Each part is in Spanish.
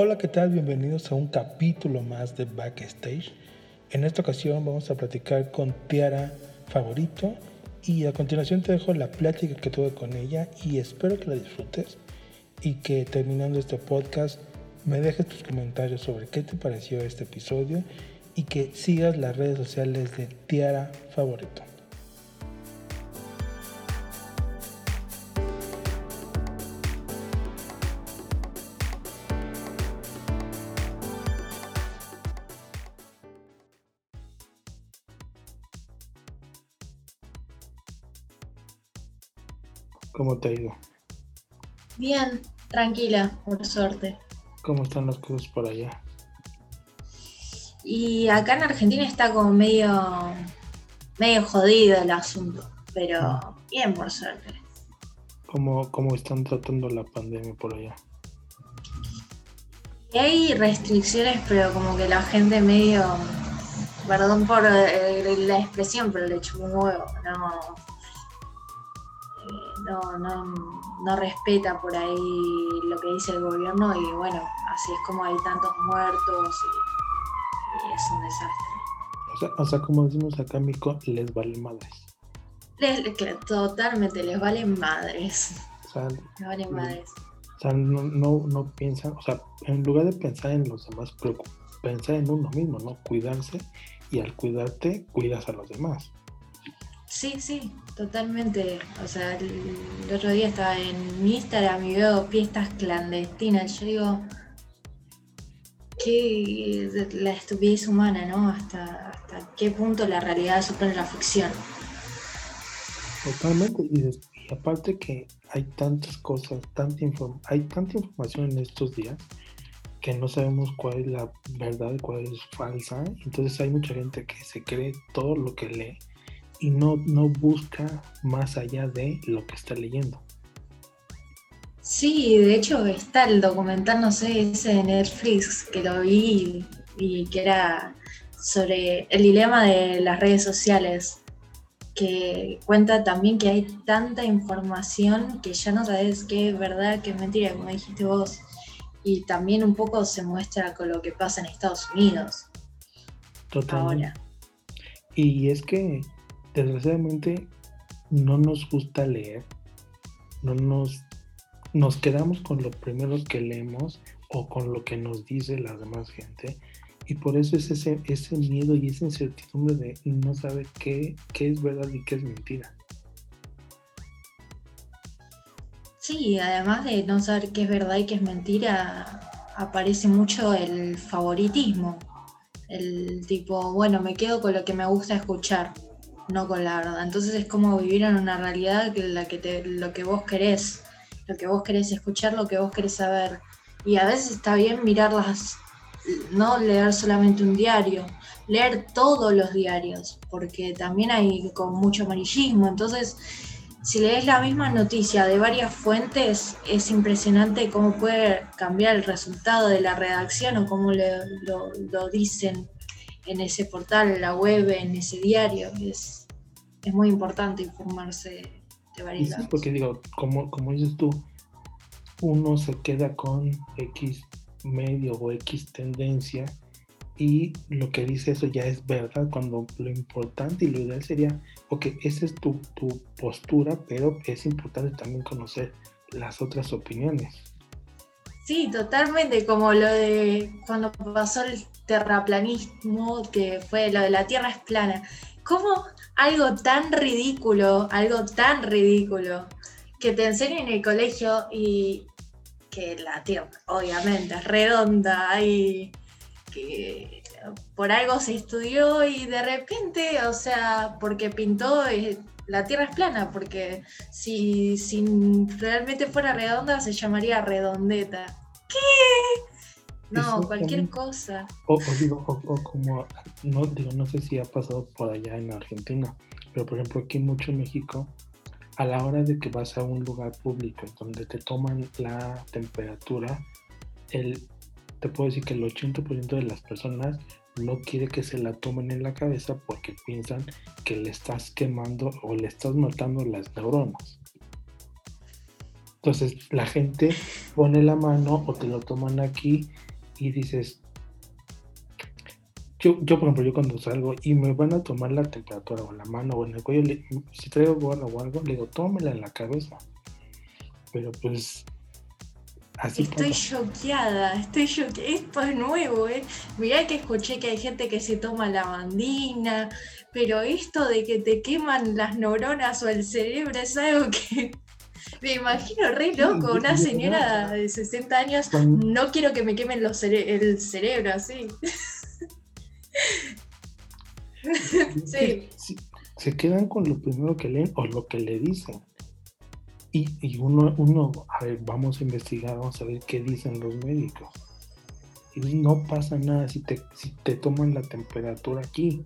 Hola, ¿qué tal? Bienvenidos a un capítulo más de Backstage. En esta ocasión vamos a platicar con Tiara Favorito y a continuación te dejo la plática que tuve con ella y espero que la disfrutes y que terminando este podcast me dejes tus comentarios sobre qué te pareció este episodio y que sigas las redes sociales de Tiara Favorito. ¿Cómo te ha ido? Bien, tranquila, por suerte. ¿Cómo están las cosas por allá? Y acá en Argentina está como medio, medio jodido el asunto, pero ah. bien por suerte. ¿Cómo, ¿Cómo están tratando la pandemia por allá? hay restricciones, pero como que la gente medio, perdón por eh, la expresión, pero le echó un huevo, no, no, no, no respeta por ahí lo que dice el gobierno y bueno, así es como hay tantos muertos y, es un desastre. O sea, como decimos acá en México, les vale madres. Les, totalmente, les valen madres. O sea, les valen madres. O sea, no, no, no, piensan, o sea, en lugar de pensar en los demás, pensar en uno mismo, ¿no? Cuidarse y al cuidarte, cuidas a los demás. Sí, sí, totalmente. O sea, el, otro día estaba en mi Instagram y veo fiestas clandestinas. Yo digo, qué la estupidez humana, ¿no? Hasta, hasta qué punto la realidad supera la ficción. Totalmente. Y, aparte que hay tantas cosas, tanta hay tanta información en estos días que no sabemos cuál es la verdad cuál es falsa. Entonces hay mucha gente que se cree todo lo que lee y no, no busca más allá de lo que está leyendo. Sí, de hecho está el documental, no sé, ese de Netflix que lo vi y, que era sobre el dilema de las redes sociales, que cuenta también que hay tanta información que ya no sabes qué es verdad, qué es mentira, como dijiste vos. Y también un poco se muestra con lo que pasa en Estados Unidos. Totalmente. Y es que desgraciadamente no nos gusta leer, no nos, nos quedamos con lo primero que leemos o con lo que nos dice la demás gente. Y por eso es ese, ese miedo y esa incertidumbre de no saber qué, qué es verdad y qué es mentira. Sí, además de no saber qué es verdad y qué es mentira, aparece mucho el favoritismo. El tipo, bueno, me quedo con lo que me gusta escuchar no con la verdad. Entonces es como vivir en una realidad que la que te, lo que vos querés, lo que vos querés escuchar, lo que vos querés saber. Y a veces está bien mirarlas, no leer solamente un diario, leer todos los diarios, porque también hay con mucho amarillismo. Entonces, si lees la misma noticia de varias fuentes, es impresionante cómo puede cambiar el resultado de la redacción o cómo lo, lo dicen en ese portal, en la web, en ese diario. Es, es muy importante informarse de varios sí, porque digo, como, como dices tú, uno se queda con X medio o X tendencia y lo que dice eso ya es verdad, cuando lo importante y lo ideal sería, ok, esa es tu, tu postura, pero es importante también conocer las otras opiniones. Sí, totalmente, como lo de cuando pasó el terraplanismo, que fue lo de la Tierra es plana. ¿Cómo algo tan ridículo, algo tan ridículo, que te enseñen en el colegio y que la Tierra obviamente es redonda y que por algo se estudió y de repente, o sea, porque pintó eh, la Tierra es plana, porque si, realmente fuera redonda se llamaría redondeta. ¿Qué? No, cualquier cosa. O, digo, o, como, no, digo, no sé si ha pasado por allá en Argentina, pero por ejemplo aquí mucho en México, a la hora de que vas a un lugar público donde te toman la temperatura, el, te puedo decir que el 80% de las personas no quiere que se la tomen en la cabeza porque piensan que le estás quemando o le estás matando las neuronas. Entonces la gente pone la mano o te lo toman aquí y dices, yo, yo, por ejemplo, yo cuando salgo y me van a tomar la temperatura o la mano o en el cuello, si traigo gorra o algo, le digo, tómela en la cabeza. Pero pues Así estoy choqueada, estoy choqueada. Esto es nuevo, ¿eh? Mirá que escuché que hay gente que se toma la bandina, pero esto de que te queman las neuronas o el cerebro es algo que me imagino re loco. Una señora de 60 años, no quiero que me quemen los el cerebro así. sí. Se quedan con lo primero que leen o lo que le dicen. Y, uno, uno, a ver, vamos a investigar, vamos a ver qué dicen los médicos. Y no pasa nada si te, si te toman la temperatura aquí.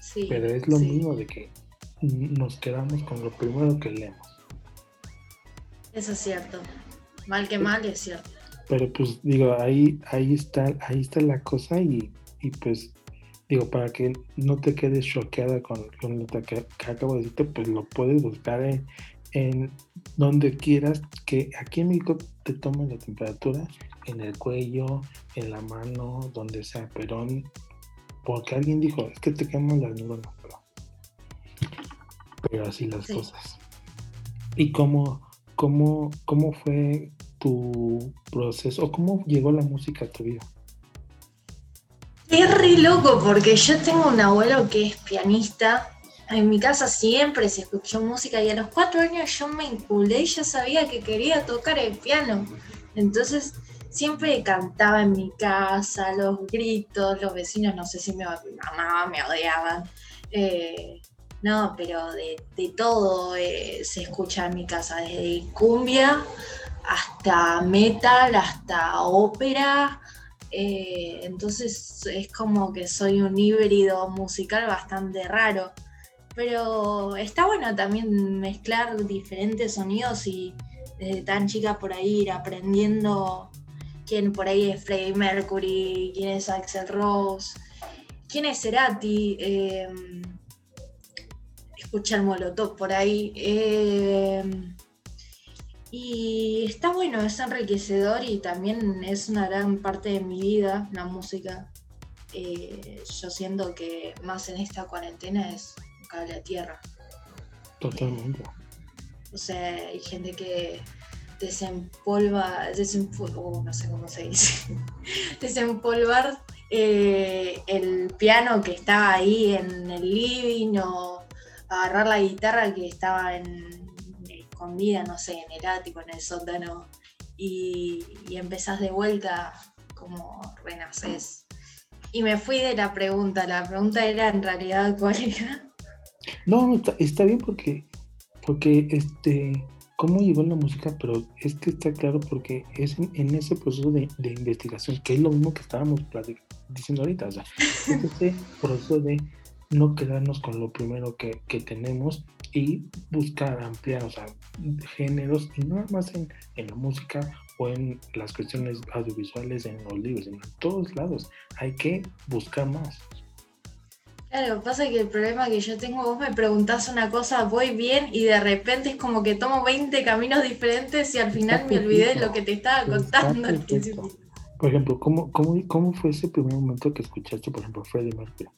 Sí, Pero es lo mismo de que nos quedamos con lo primero que leemos. Eso es cierto. Mal que mal es cierto. Pero pues digo, ahí, ahí está, ahí está la cosa y, y pues digo, para que no te quedes choqueada con, lo que, acabo de decirte, pues lo puedes buscar en, donde quieras, que aquí en México te tomen la temperatura, en el cuello, en la mano, donde sea, pero porque alguien dijo, es que te queman las neuronas, pero, pero así las cosas. ¿Y cómo, cómo, cómo fue tu proceso, o cómo llegó la música a tu vida? Es re loco porque yo tengo un abuelo que es pianista. En mi casa siempre se escuchó música y a los cuatro años yo me inculé y ya sabía que quería tocar el piano. Entonces siempre cantaba en mi casa, los gritos, los vecinos, no sé si me amaban, me odiaban. Eh, no, pero de, todo eh, se escucha en mi casa, desde cumbia hasta metal, hasta ópera, eh, entonces es como que soy un híbrido musical bastante raro. Pero está bueno también mezclar diferentes sonidos y desde tan chica por ahí ir aprendiendo quién por ahí es Freddie Mercury, quién es Axel Rose, quién es Cerati, eh, escuchar Molotov por ahí. Eh, y está bueno, es enriquecedor y también es una gran parte de mi vida, la música. Eh, yo siento que más en esta cuarentena es un cable a tierra. Totalmente. O sea, hay gente que desempolva, desempolva no sé cómo se dice, desempolvar eh, el piano que estaba ahí en el living o agarrar la guitarra que estaba en escondida, no sé, en el ático, en el sótano, y, empezás de vuelta como renaces. Y me fui de la pregunta, la pregunta era en realidad cuál era. No, está, bien porque, porque este, cómo llegó la música, pero es que está claro porque es en, ese proceso de, investigación, que es lo mismo que estábamos diciendo ahorita, o sea, es ese proceso de no quedarnos con lo primero que, que tenemos y buscar ampliar, o sea, géneros, y no nada más en, la música o en las cuestiones audiovisuales, en los libros, en todos lados. Hay que buscar más. Claro, pasa que el problema que yo tengo, vos me preguntás una cosa, voy bien y de repente es como que tomo 20 caminos diferentes y al final me olvidé de lo que te estaba contando. Por ejemplo, ¿cómo, cómo, ¿cómo fue ese primer momento que escuchaste, por ejemplo, Freddie Mercury?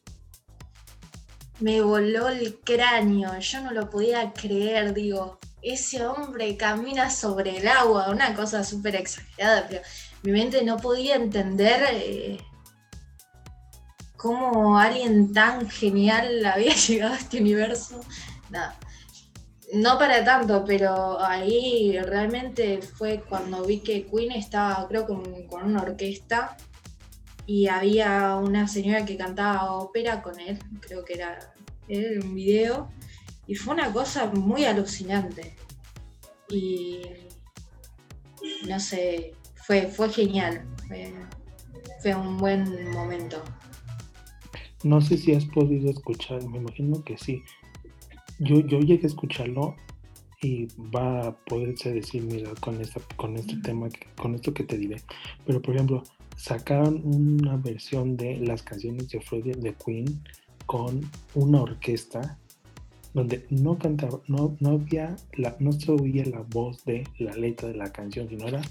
Me voló el cráneo, yo no lo podía creer, digo, ese hombre camina sobre el agua, una cosa súper exagerada, pero mi mente no podía entender eh, cómo alguien tan genial había llegado a este universo. Nada. No para tanto, pero ahí realmente fue cuando vi que Queen estaba, creo, con, con una orquesta y había una señora que cantaba ópera con él, creo que era él, un video, y fue una cosa muy alucinante. Y no sé, fue, fue genial, fue, un buen momento. No sé si has podido escuchar, me imagino que sí. Yo, yo llegué a escucharlo y va a poderse decir, mira, con, esta, con este tema, con esto que te diré. Pero, por ejemplo, sacaron una versión de las canciones de Freddie de Queen con una orquesta donde no cantaba, no, no había, la, no se oía la voz de la letra de la canción, sino era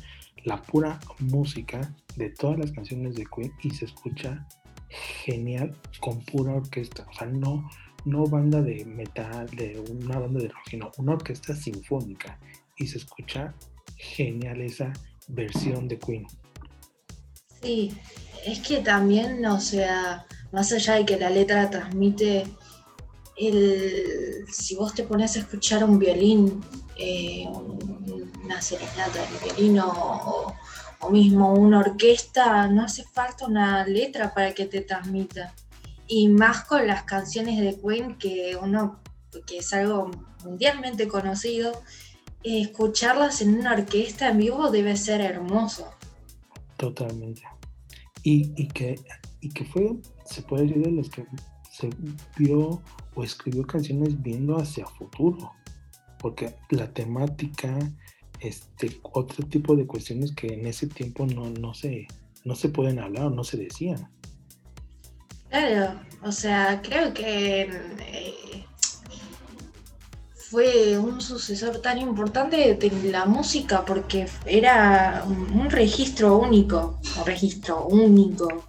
la pura música de todas las canciones de Queen y se escucha genial con pura orquesta. O sea, no, no banda de metal, de una banda de rock, sino una orquesta sinfónica. Y se escucha genial esa versión de Queen. Sí, es que también, o sea, más allá de que la letra transmite el, si vos te pones a escuchar un violín, eh, una serenata de violín o, mismo una orquesta, no hace falta una letra para que te transmita. Y más con las canciones de Queen, que uno, que es algo mundialmente conocido, escucharlas en una orquesta en vivo debe ser hermoso. Totalmente. Y, y que, y que fue, se puede decir, de los que se vio o escribió canciones viendo hacia futuro, porque la temática, este, otro tipo de cuestiones que en ese tiempo no, no, se, no se pueden hablar o no se decían. Claro, o sea, creo que eh, fue un sucesor tan importante de la música porque era un registro único, un registro único.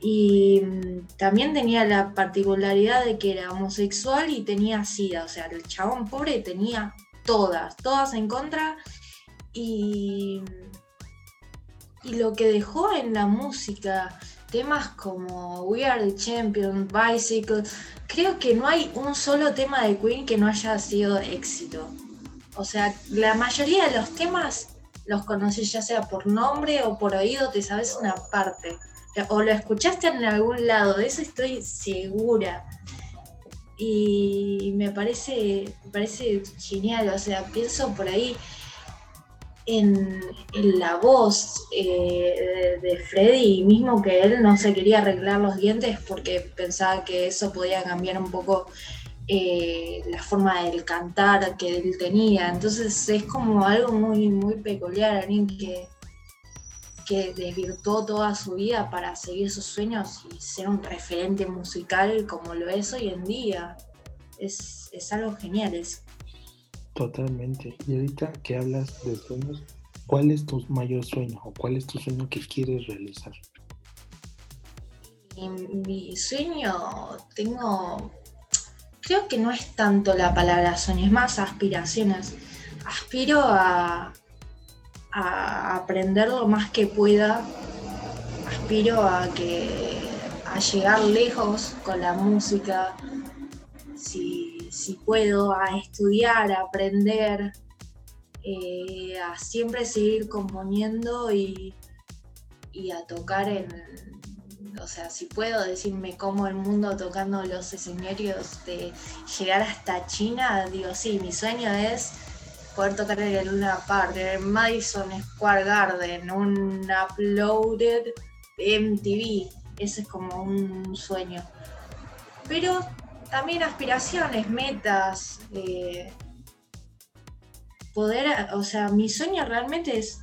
Y mm, también tenía la particularidad de que era homosexual y tenía sida, o sea, el chabón pobre tenía todas, todas en contra y, y lo que dejó en la música, temas como We Are the Champion, Bicycle, creo que no hay un solo tema de Queen que no haya sido éxito. O sea, la mayoría de los temas los conoces ya sea por nombre o por oído, te sabes una parte o lo escuchaste en algún lado, de eso estoy segura. Y me parece, parece genial, o sea, pienso por ahí en, la voz eh, de, Freddy, mismo que él no se quería arreglar los dientes porque pensaba que eso podía cambiar un poco eh, la forma del cantar que él tenía. Entonces es como algo muy, muy peculiar, alguien que que desvirtuó toda su vida para seguir sus sueños y ser un referente musical como lo es hoy en día. Es, algo genial. Totalmente. Y ahorita que hablas de sueños, ¿cuál es tu mayor sueño o cuál es tu sueño que quieres realizar? mi sueño tengo, creo que no es tanto la palabra sueño, es más aspiraciones. Aspiro a, aprender lo más que pueda. Aspiro a que a llegar lejos con la música. Si, si puedo, a estudiar, a aprender, eh, a siempre seguir componiendo y, y a tocar en, o sea, si puedo decirme cómo el mundo tocando los escenarios de llegar hasta China, digo, sí, mi sueño es poder tocar en Luna Park, en Madison Square Garden, un uploaded MTV. Ese es como un sueño. Pero también aspiraciones, metas. Eh, poder, o sea, mi sueño realmente es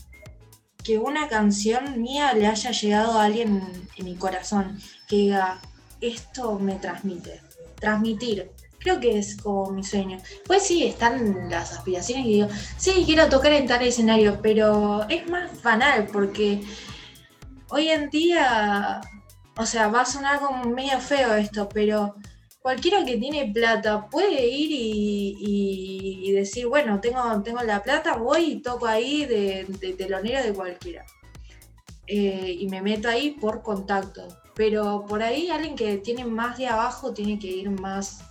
que una canción mía le haya llegado a alguien en mi corazón, que diga, esto me transmite. Transmitir, Creo que es como mi sueño. Pues sí, están las aspiraciones y digo, sí, quiero tocar en tal escenario, pero es más banal porque hoy en día, o sea, va a sonar como medio feo esto, pero cualquiera que tiene plata puede ir y, decir, bueno, tengo, tengo la plata, voy y toco ahí de, telonero de cualquiera. Eh, y me meto ahí por contacto. Pero por ahí alguien que tiene más de abajo tiene que ir más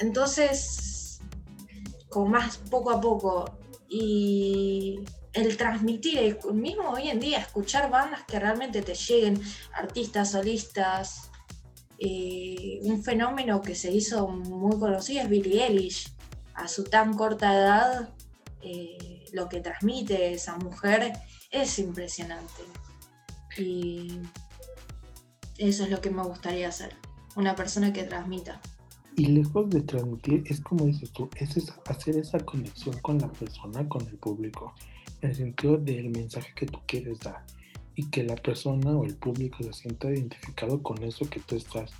entonces, con más poco a poco y el transmitir, mismo hoy en día, escuchar bandas que realmente te lleguen, artistas, solistas, eh, un fenómeno que se hizo muy conocido es Billie Eilish. A su tan corta edad, eh, lo que transmite esa mujer es impresionante. Y eso es lo que me gustaría hacer, una persona que transmita. Y lejos de transmitir, es como dices tú, es hacer esa conexión con la persona, con el público, en el sentido del mensaje que tú quieres dar y que la persona o el público se sienta identificado con eso que tú estás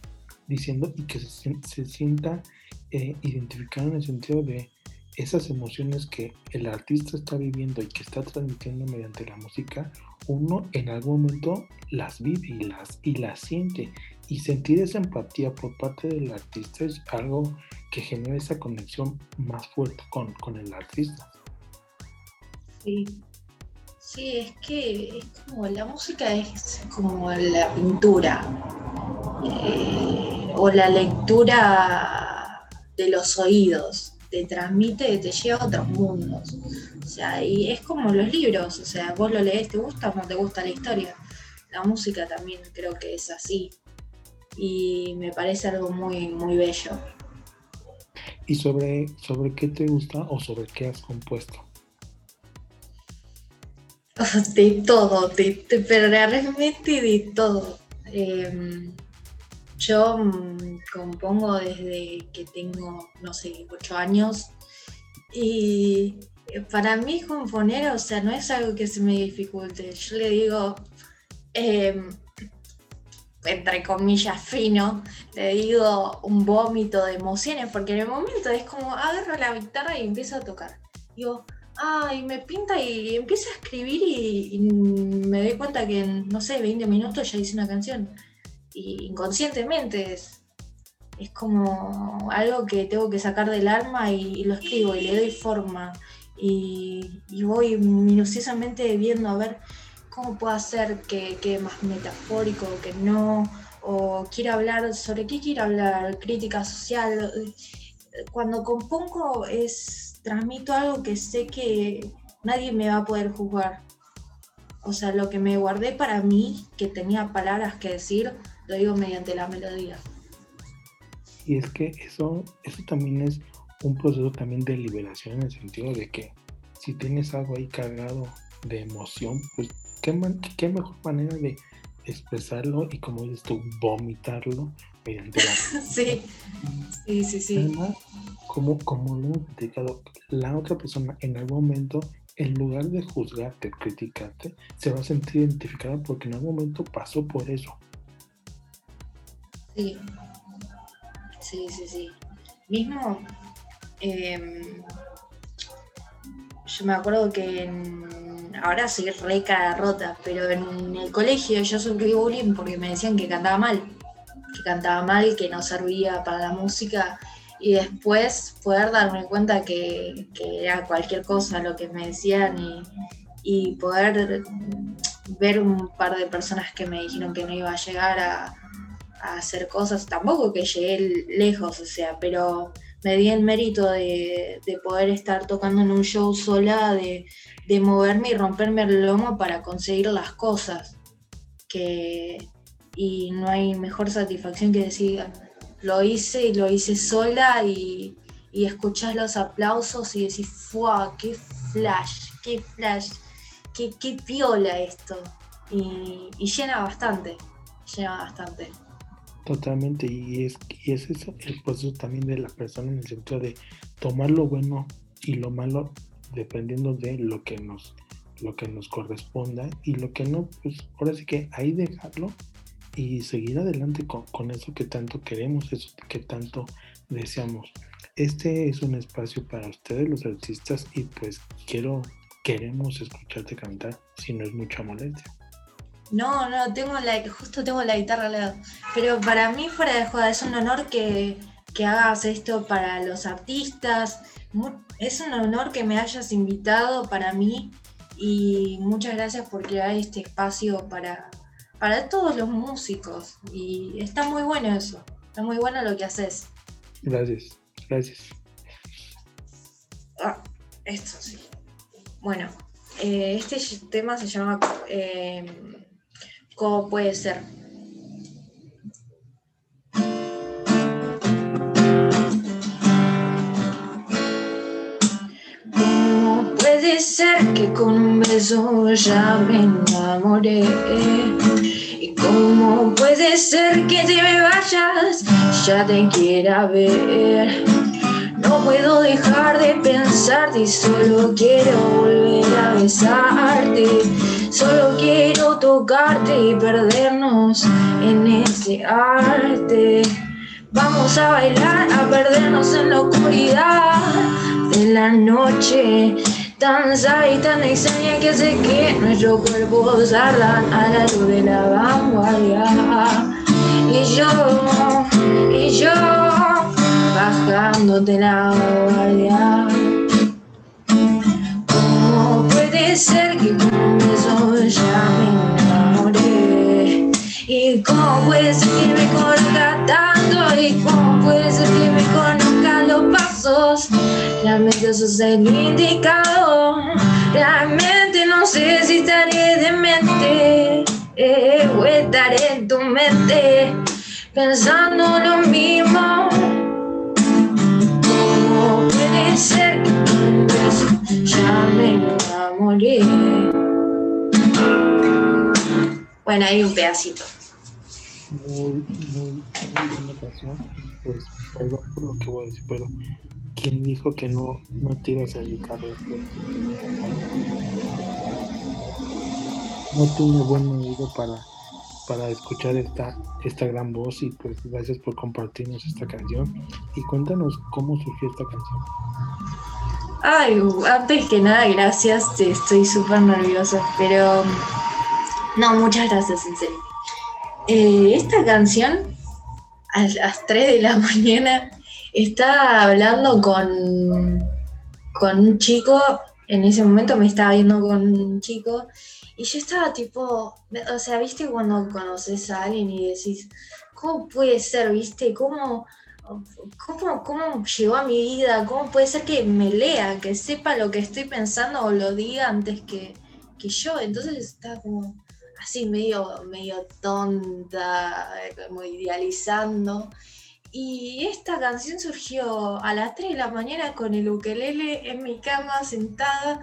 diciendo y que se, sienta eh, identificado en el sentido de esas emociones que el artista está viviendo y que está transmitiendo mediante la música, uno en algún momento las vive y las, y las siente. Y sentir esa empatía por parte del artista es algo que genera esa conexión más fuerte con, con el artista. Sí. Sí, es que es como la música es como la pintura eh, o la lectura de los oídos te transmite, te lleva a otros mundos. O sea, y es como los libros, o sea, vos lo lees, te gusta o no te gusta la historia. La música también creo que es así. Y me parece algo muy, muy bello. ¿Y sobre, sobre qué te gusta o sobre qué has compuesto? De todo, de, pero realmente de todo. Em, yo mm, compongo desde que tengo, no sé, ocho años y para mí componer, o sea, no es algo que se me dificulte. Yo le digo, em, entre comillas, fino, le digo un vómito de emociones, porque en el momento es como agarro la guitarra y empiezo a tocar. Digo, ay, me pinta y empiezo a escribir y, me doy cuenta que en, no sé, 20 minutos ya hice una canción. Y inconscientemente es, es como algo que tengo que sacar del alma y, lo escribo y le doy forma. Y, voy minuciosamente viendo a ver cómo puedo hacer que quede más metafórico, que no, o quiero hablar, sobre qué quiero hablar, crítica social. Cuando compongo es, transmito algo que sé que nadie me va a poder juzgar. O sea, lo que me guardé para mí, que tenía palabras que decir, lo digo mediante la melodía. Y es que eso, eso también es un proceso también de liberación en el sentido de que si tienes algo ahí cargado de emoción, pues qué, qué mejor manera de expresarlo y como dices tú, vomitarlo mediante la... sí, sí, sí, sí. Además, como, como lo hemos platicado, la otra persona en algún momento, en lugar de juzgarte, criticarte, se va a sentir identificada porque en algún momento pasó por eso. Sí, sí, sí, sí. Mismo, em, yo me acuerdo que ahora soy re rota, pero en el colegio yo sufrí bullying porque me decían que cantaba mal, que cantaba mal, que no servía para la música y después poder darme cuenta que, era cualquier cosa lo que me decían y, poder ver un par de personas que me dijeron que no iba a llegar a hacer cosas, tampoco que llegué lejos, o sea, pero me di el mérito de, poder estar tocando en un show sola, de, moverme y romperme el lomo para conseguir las cosas. Que, y no hay mejor satisfacción que decir, lo hice y lo hice sola y, y escuchás los aplausos y decís, ¡fua! ¡Qué flash! ¡Qué flash! ¡Qué, qué piola esto! Y, y llena bastante, llena bastante. Totalmente, y es, y es eso el proceso también de la persona en el sentido de tomar lo bueno y lo malo dependiendo de lo que nos, lo que nos corresponda y lo que no, pues ahora sí que ahí dejarlo y seguir adelante con, con eso que tanto queremos, eso que tanto deseamos. Este es un espacio para ustedes los artistas y pues quiero, queremos escucharte cantar si no es mucha molestia. No, no, tengo la, justo tengo la guitarra al lado. Pero para mí, fuera de joda, es un honor que, hagas esto para los artistas. Es un honor que me hayas invitado para mí y muchas gracias por crear este espacio para, para todos los músicos. Y está muy bueno eso, está muy bueno lo que haces. Gracias, gracias. Ah, esto sí. Bueno, eh, este tema se llama... Eh, ¿Cómo puede ser? Ser que con un beso ya me enamoré? ¿Y cómo puede ser que te me vayas? Ya te quiera ver. No puedo dejar de pensarte solo quiero volver a besarte Solo quiero tocarte y perdernos en ese arte. Vamos a bailar, a perdernos en la oscuridad de la noche. Tan y tan extraña que sé que nuestro cuerpo ardan a la luz de la vanguardia. Y yo, y yo, bajándote la guardia. ¿Cómo puede ser que con eso ya me enamoré? ¿Y cómo puede ser que me conozca tanto? ¿Y cómo puede ser que me pasos? Realmente eso es el indicado. Realmente no sé si estaré demente eh, o estaré en tu mente pensando lo mismo. ¿Cómo puede ser que ya me enamoré? Bueno, hay un pedacito. Muy, muy, muy buena canción. Pues perdón por lo que voy a decir, pero ¿quién dijo que no, no te ibas a? No tuve buen oído para, para escuchar esta, esta gran voz y pues gracias por compartirnos esta canción. Y cuéntanos cómo surgió esta canción. Ay, antes que nada, gracias, estoy súper nerviosa, pero no, muchas gracias, en serio. Eh, esta canción, a las 3 de la mañana, estaba hablando con, con un chico, en ese momento me estaba viendo con un chico, y yo estaba tipo, o sea, viste cuando conoces a alguien y decís, ¿cómo puede ser, viste? ¿Cómo, cómo, cómo llegó a mi vida? ¿Cómo puede ser que me lea, que sepa lo que estoy pensando o lo diga antes que, que yo? Entonces estaba como así medio, medio tonta, como idealizando. Y esta canción surgió a las 3 de la mañana con el ukelele en mi cama sentada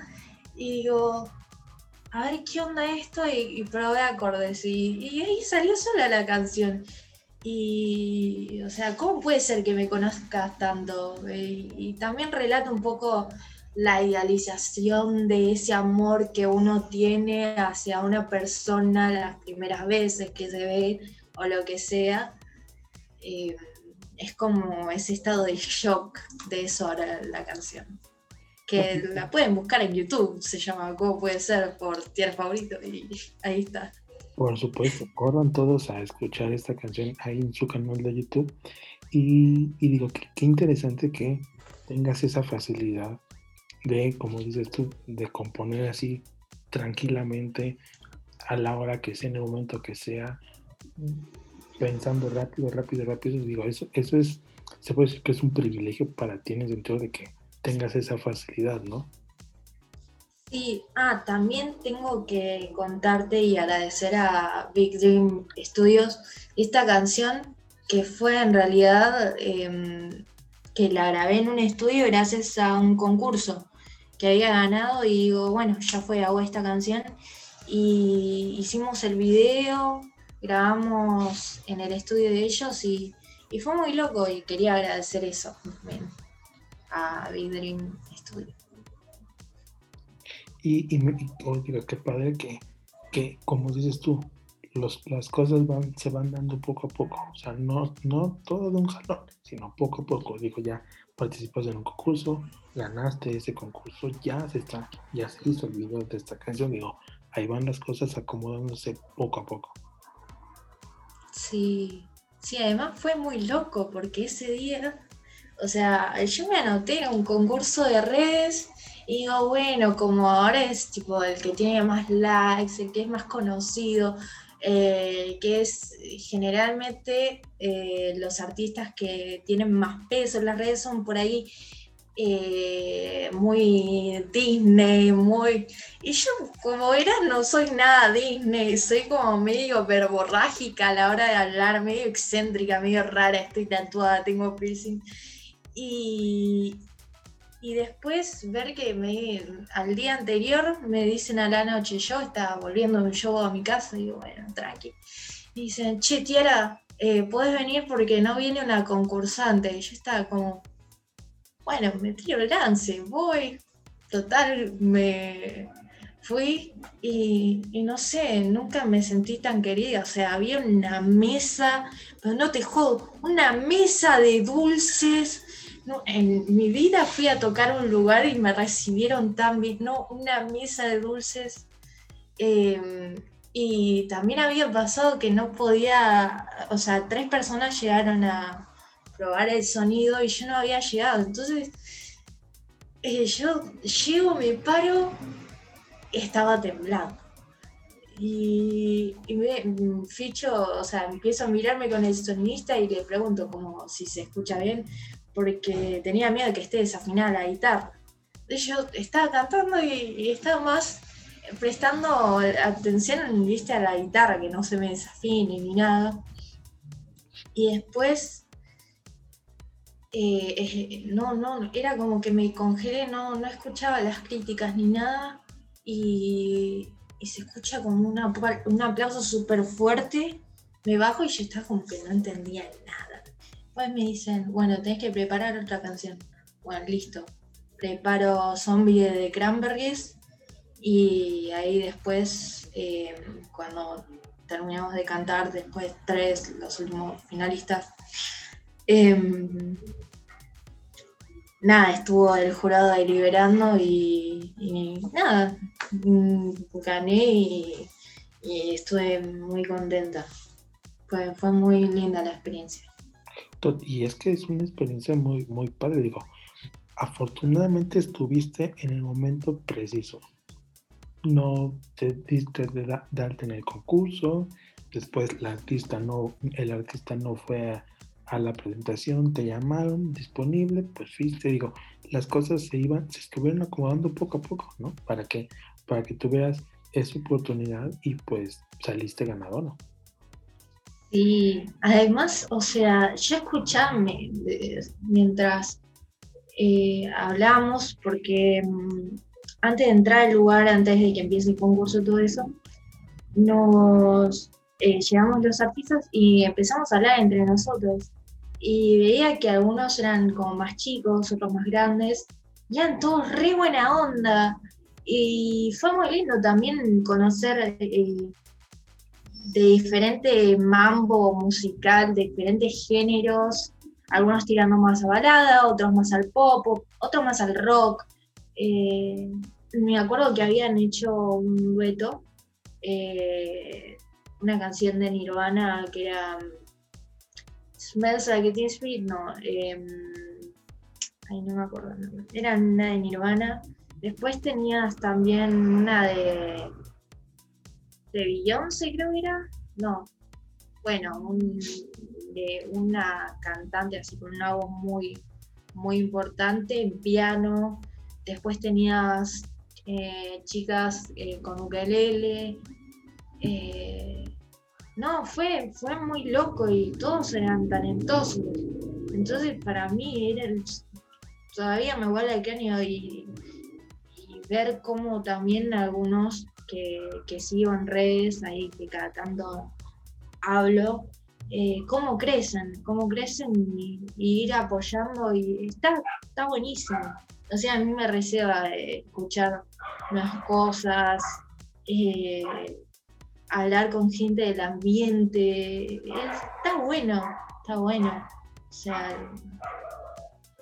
y digo, a ver qué onda esto y, probé acordes y, ahí salió sola la canción. Y, o sea, ¿cómo puede ser que me conozcas tanto? Y, y también relata un poco la idealización de ese amor que uno tiene hacia una persona las primeras veces que se ve o lo que sea. Eh, es como ese estado de shock de eso ahora la canción. Que la pueden buscar en YouTube, se llama ¿Cómo puede ser? por Tierra Favorito y ahí está. Por supuesto, corran todos a escuchar esta canción ahí en su canal de YouTube. Y, digo, qué interesante que tengas esa facilidad de, como dices tú, de componer así tranquilamente a la hora que sea, en el momento que sea, pensando rápido, rápido, rápido. Digo, eso, eso es, se puede decir que es un privilegio para ti en el sentido de que tengas esa facilidad, ¿no? Sí, ah, también tengo que contarte y agradecer a Big Dream Studios esta canción que fue en realidad em, que la grabé en un estudio gracias a un concurso que había ganado y digo, bueno, ya fue, hago esta canción. Y hicimos el video, grabamos en el estudio de ellos y, fue muy loco y quería agradecer eso a Big Dream Studio. Y, y, oh, qué padre que, que, como dices tú, los, las cosas van, se van dando poco a poco. O sea, no, no todo de un jalón, sino poco a poco. Digo, ya participas en un concurso, ganaste ese concurso, ya se está, ya se hizo el video de esta canción, digo, ahí van las cosas acomodándose poco a poco. Sí, sí, además fue muy loco porque ese día, o sea, yo me anoté en un concurso de redes y digo, bueno, como ahora es tipo el que tiene más likes, el que es más conocido, eh, que es generalmente eh, los artistas que tienen más peso en las redes son por ahí eh, muy Disney, muy... Y yo como verás no soy nada Disney, soy como medio verborrágica a la hora de hablar, medio excéntrica, medio rara, estoy tatuada, tengo piercing. Y, y después ver que me, al día anterior me dicen a la noche, yo estaba volviendo show a mi casa, y digo, bueno, tranqui. Dicen, che, Tiara, eh, puedes venir porque no viene una concursante. Y yo estaba como, bueno, me tiro el lance, voy. Total, me fui y, no sé, nunca me sentí tan querida. O sea, había una mesa, pero no te jodo, una mesa de dulces. En mi vida fui a tocar un lugar y me recibieron tan bien, no, una mesa de dulces. Em, y también había pasado que no podía, o sea, tres personas llegaron a probar el sonido y yo no había llegado. Entonces, eh, yo llego, me paro estaba temblando. Y, me mm, ficho, o sea, empiezo a mirarme con el sonista y le pregunto como si se escucha bien, porque tenía miedo que esté desafinada la guitarra. Yo estaba cantando y, estaba más prestando atención ¿viste? a la guitarra, que no se me desafine ni nada. Y después, eh, no, no, era como que me congelé, no, no escuchaba las críticas ni nada y, se escucha como una, un aplauso súper fuerte. Me bajo y yo estaba como que no entendía nada. Después me dicen, bueno, tenés que preparar otra canción. Bueno, listo. Preparo Zombie de Cranberries y ahí después, eh, cuando terminamos de cantar, después tres, los últimos finalistas, em, nada, estuvo el jurado deliberando y, nada, mm, gané y, estuve muy contenta. Fue, fue muy linda la experiencia. Y es que es una experiencia muy, muy padre, digo. Afortunadamente estuviste en el momento preciso. No te diste de darte en el concurso, después la artista no, el artista no fue a, a la presentación, te llamaron, disponible, pues fuiste, digo, las cosas se iban, se estuvieron acomodando poco a poco, ¿no? Para que, para que tú veas esa oportunidad y pues saliste ganador, ¿no? Sí, además, o sea, yo escuchaba mientras eh, hablamos, porque mm, antes de entrar al lugar, antes de que empiece el concurso todo eso, nos eh, llegamos los artistas y empezamos a hablar entre nosotros y veía que algunos eran como más chicos, otros más grandes, y eran todos re buena onda. Y fue muy lindo también conocer de diferente mambo musical, de diferentes géneros, algunos tirando más a balada, otros más al pop, otros más al rock. Eh, me acuerdo que habían hecho un dueto, eh, una canción de Nirvana que era Smells Like Teen Spirit, no. Eh, ay, no me acuerdo. Era una de Nirvana. Después tenías también una de. de Beyoncé, creo que era. No. Bueno, de una cantante así con una voz muy, muy importante en piano. Después tenías eh, chicas eh, con ukelele. Eh, no, fue, fue muy loco y todos eran talentosos. Entonces para mí era todavía me guarda el cráneo y, ver cómo también algunos que, sigo en redes, ahí que cada tanto hablo, eh, cómo crecen, cómo crecen y, ir apoyando y está, está buenísimo. O sea, a mí me reserva escuchar unas cosas, eh, hablar con gente del ambiente. está bueno, está bueno. O sea.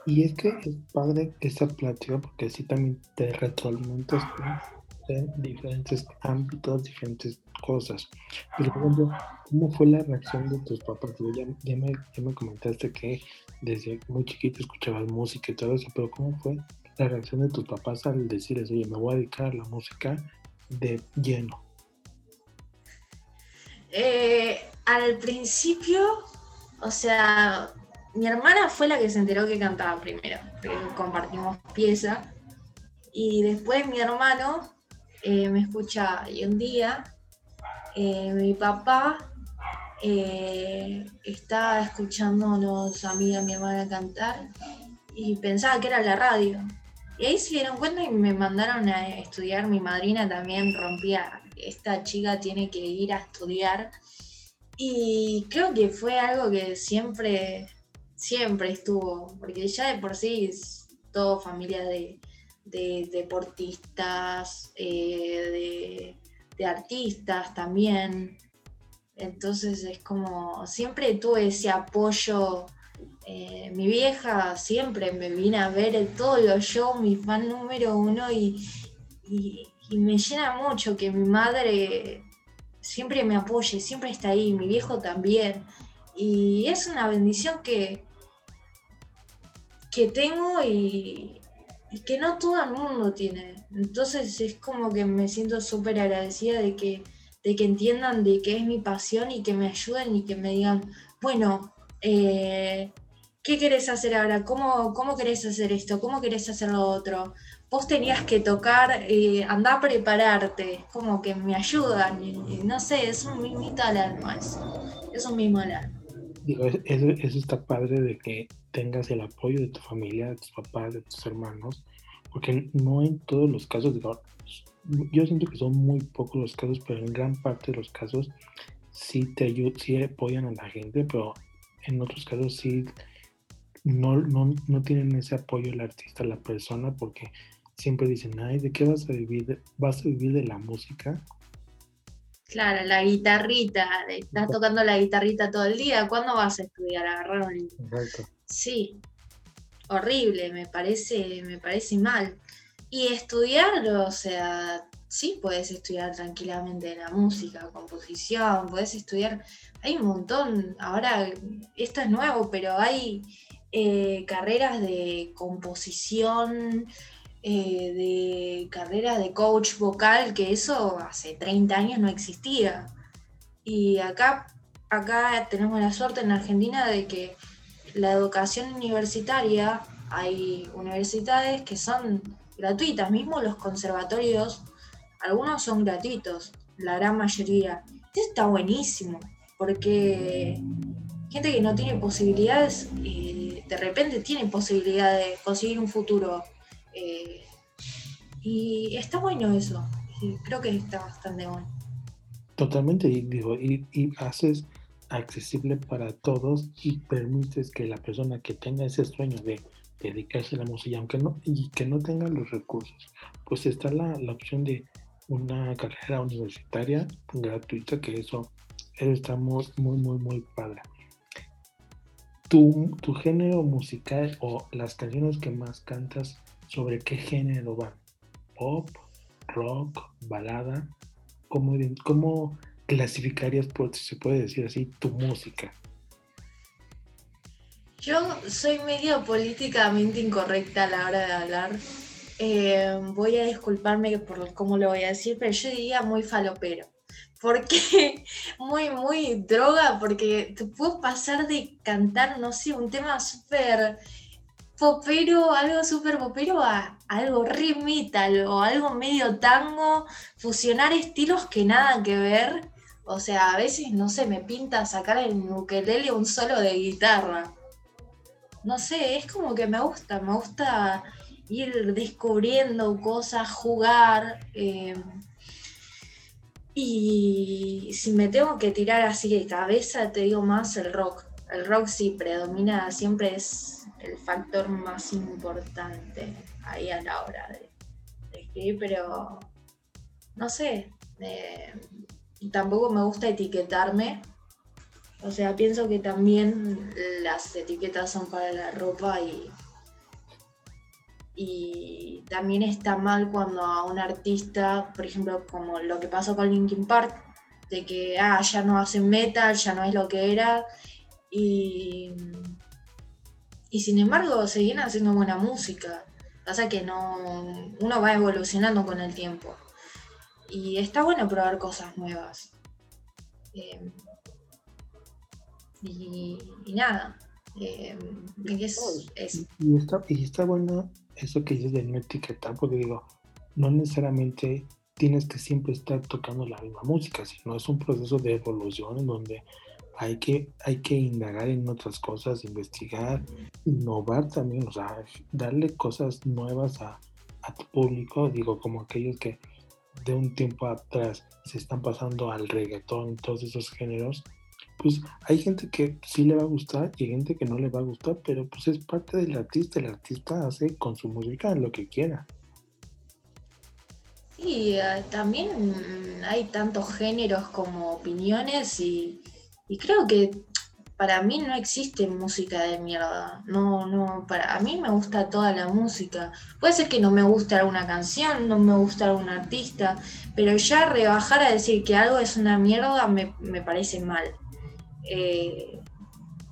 Y es que es padre esa plática porque así también te retroalimentas en diferentes ámbitos, diferentes cosas. Por ejemplo, ¿cómo fue la reacción de tus papás? Ya, ya, me, ya me comentaste que desde muy chiquito escuchabas música y todo eso, pero ¿cómo fue la reacción de tus papás al decirles, oye, me voy a dedicar a la música de lleno? Eh, al principio, o sea, mi hermana fue la que se enteró que cantaba primero, compartimos pieza. Y después mi hermano eh, me escucha y un día eh, mi papá estaba escuchándonos a mí y a mi hermana cantar y pensaba que era la radio. Y ahí se dieron cuenta y me mandaron a estudiar. Mi madrina también rompía esta chica tiene que ir a estudiar. Y creo que fue algo que siempre, siempre estuvo, porque ya de por sí es todo familia de, de deportistas, eh, de, artistas también. Entonces es como, siempre tuve ese apoyo. Eh, mi vieja siempre me vine a ver todos los shows, mi fan número uno, y, me llena mucho que mi madre siempre me apoye, siempre está ahí, mi viejo también. Y es una bendición que, que tengo y, que no todo el mundo tiene. Entonces es como que me siento súper agradecida de que, de que entiendan de que es mi pasión y que me ayuden y que me digan, bueno, eh, ¿qué querés hacer ahora? ¿Cómo, ¿Cómo querés hacer esto? ¿Cómo querés hacer lo otro? Vos tenías que tocar, eh, andar a prepararte, como que me ayudan, no sé, es un mimito al alma eso, es un mimo al alma. Digo, eso, eso está padre de que tengas el apoyo de tu familia, de tus papás, de tus hermanos, porque no en todos los casos, digo, yo siento que son muy pocos los casos, pero en gran parte de los casos sí te ayudan, sí apoyan a la gente, pero en otros casos sí no, no, no tienen ese apoyo el artista, la persona, porque siempre dicen, ay, ¿de qué vas a vivir? ¿Vas a vivir de la música? Claro, la guitarrita, estás tocando la guitarrita todo el día, ¿cuándo vas a estudiar? Agarrar un... Sí, horrible, me parece, me parece mal. Y estudiar, o sea, sí puedes estudiar tranquilamente la música, composición, puedes estudiar, hay un montón, ahora esto es nuevo, pero hay eh, carreras de composición, eh, de carrera de coach vocal, que eso hace 30 años no existía. Y acá, acá tenemos la suerte en Argentina de que la educación universitaria, hay universidades que son gratuitas, mismo los conservatorios, algunos son gratuitos, la gran mayoría. Esto está buenísimo, porque gente que no tiene posibilidades, eh, de repente tiene posibilidad de conseguir un futuro eh, y está bueno eso. creo que está bastante bueno. Totalmente, y, haces accesible para todos y permites que la persona que tenga ese sueño de dedicarse a la música, aunque no, y que no tenga los recursos, pues está la, la opción de una carrera universitaria gratuita, que eso, está muy, muy, muy, muy padre. Tu, tu género musical o las canciones que más cantas sobre qué género van. Pop, rock, balada. ¿Cómo, cómo clasificarías, por, si se puede decir así, tu música? Yo soy medio políticamente incorrecta a la hora de hablar. Eh, voy a disculparme por cómo lo voy a decir, pero yo diría muy falopero. Porque muy, muy droga, porque te puedo pasar de cantar, no sé, un tema súper popero, algo súper popero a algo re o algo medio tango, fusionar estilos que nada que ver. O sea, a veces, no sé, me pinta sacar el ukelele un solo de guitarra. No sé, es como que me gusta, me gusta ir descubriendo cosas, jugar. Em, y si me tengo que tirar así de cabeza, te digo más el rock. El rock sí predomina, siempre es el factor más importante ahí a la hora de, escribir, pero no sé, eh, tampoco me gusta etiquetarme. O sea, pienso que también las etiquetas son para la ropa y, y también está mal cuando a un artista, por ejemplo, como lo que pasó con Linkin Park, de que ah, ya no hacen metal, ya no es lo que era, y y sin embargo seguían haciendo buena música. Pasa que no, uno va evolucionando con el tiempo. Y está bueno probar cosas nuevas. Em, y, nada. Em, y, está, y está bueno eso que dices de no etiquetar, porque digo, no necesariamente tienes que siempre estar tocando la misma música, sino es un proceso de evolución en donde hay que, hay que indagar en otras cosas, investigar, innovar también, o sea, darle cosas nuevas a, tu público, digo, como aquellos que de un tiempo atrás se están pasando al reggaetón, todos esos géneros, pues hay gente que sí le va a gustar y gente que no le va a gustar, pero pues es parte del artista, el artista hace con su música lo que quiera. Sí, eh, también hay tantos géneros como opiniones y, creo que para mí no existe música de mierda. No, no, para a mí me gusta toda la música. Puede ser que no me guste alguna canción, no me gusta algún artista, pero ya rebajar a decir que algo es una mierda me, parece mal. Eh,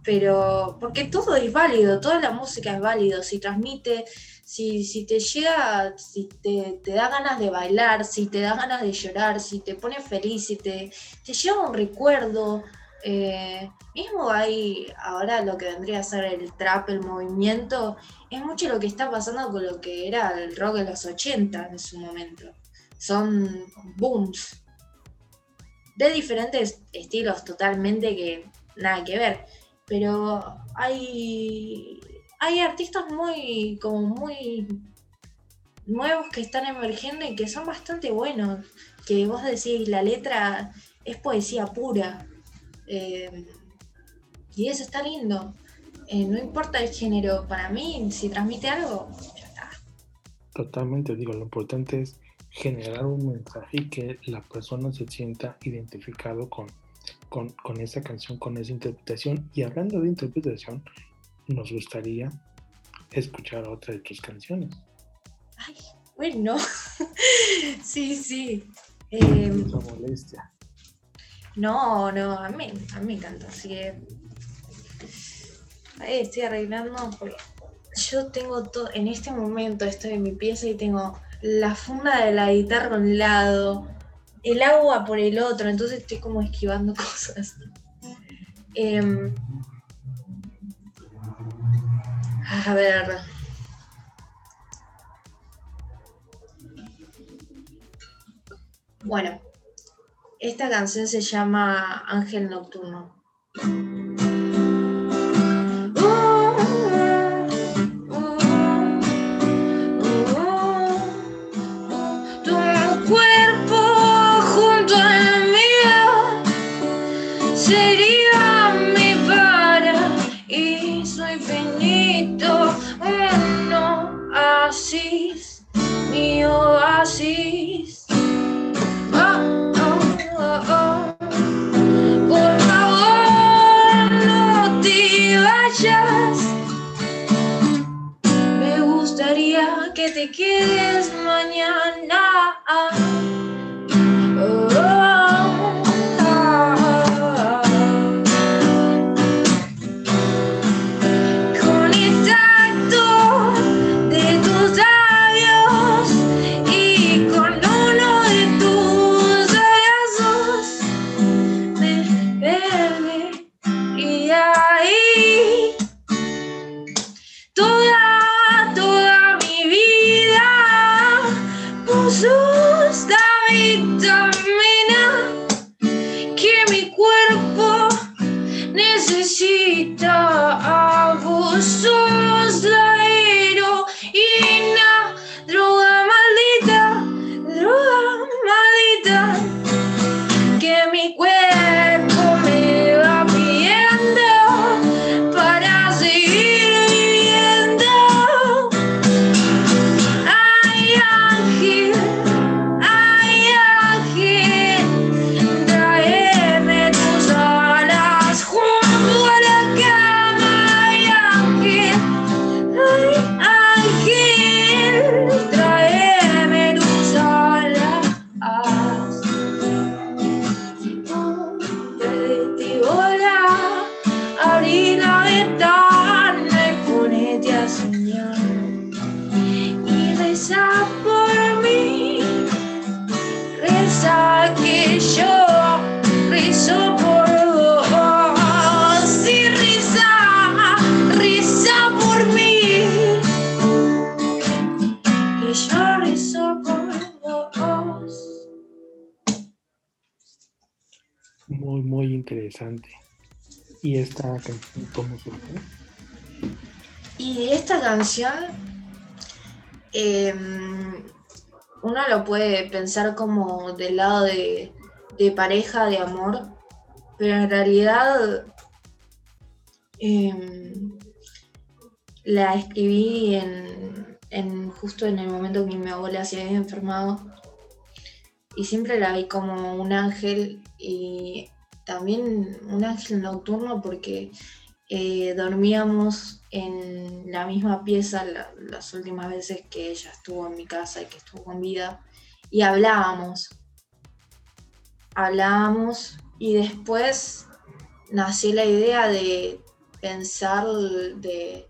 pero porque todo es válido, toda la música es válido, si transmite si, te llega, si te, da ganas de bailar, si te da ganas de llorar, si te pone feliz, si te, te lleva un recuerdo. Eh, mismo hay ahora lo que vendría a ser el trap, el movimiento, es mucho lo que está pasando con lo que era el rock de los 80 en su momento. Son booms de diferentes estilos totalmente que nada que ver. Pero hay hay artistas muy, como muy nuevos que están emergiendo y que son bastante buenos. Que vos decís, la letra es poesía pura. Eh, y eso está lindo. Eh, no importa el género, para mí, si transmite algo, ya está. Totalmente, digo, lo importante es generar un mensaje y que la persona se sienta identificado con, con, con esa canción, con esa interpretación. Y hablando de interpretación, nos gustaría escuchar otra de tus canciones. Ay, bueno, sí, sí. Eh, molestia. No, no, a mí, a mí me encanta, así que ahí estoy arreglando porque yo tengo todo, en este momento estoy en mi pieza y tengo la funda de la guitarra a un lado, el agua por el otro, entonces estoy como esquivando cosas. Eh, A ver. Bueno, esta canción se llama Ángel Nocturno. ¿Y uno lo puede pensar como del lado de, pareja, de amor, pero en realidad em, la escribí en, justo en el momento que mi abuela se había enfermado. Y siempre la vi como un ángel y también un ángel nocturno porque eh, dormíamos en la misma pieza las últimas veces que ella estuvo en mi casa y que estuvo con vida y hablábamos. Hablábamos y después nació la idea de pensar, de,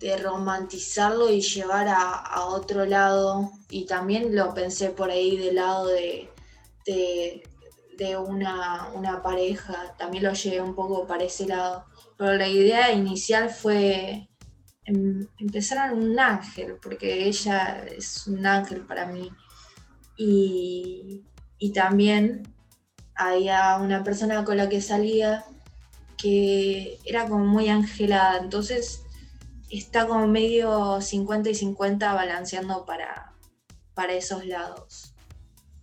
de romantizarlo y llevar a, otro lado. Y también lo pensé por ahí del lado de, de, una, una, pareja, también lo llevé un poco para ese lado. Pero la idea inicial fue em, empezar en un ángel, porque ella es un ángel para mí. Y, y también había una persona con la que salía que era como muy angelada, entonces está como medio 50 y 50 balanceando para, para esos lados.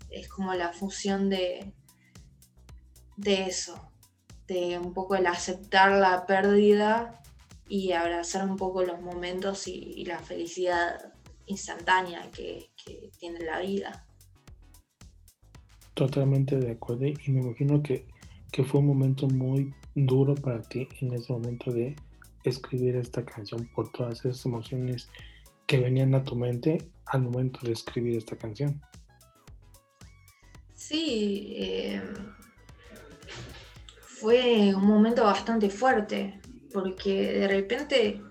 Es como la fusión de, de eso, de un poco el aceptar la pérdida y abrazar un poco los momentos y, la felicidad instantánea que, que, tiene la vida. Totalmente de acuerdo y me imagino que, que fue un momento muy duro para ti en ese momento de escribir esta canción por todas esas emociones que venían a tu mente al momento de escribir esta canción. Sí, eh, fue un momento bastante fuerte, porque de repente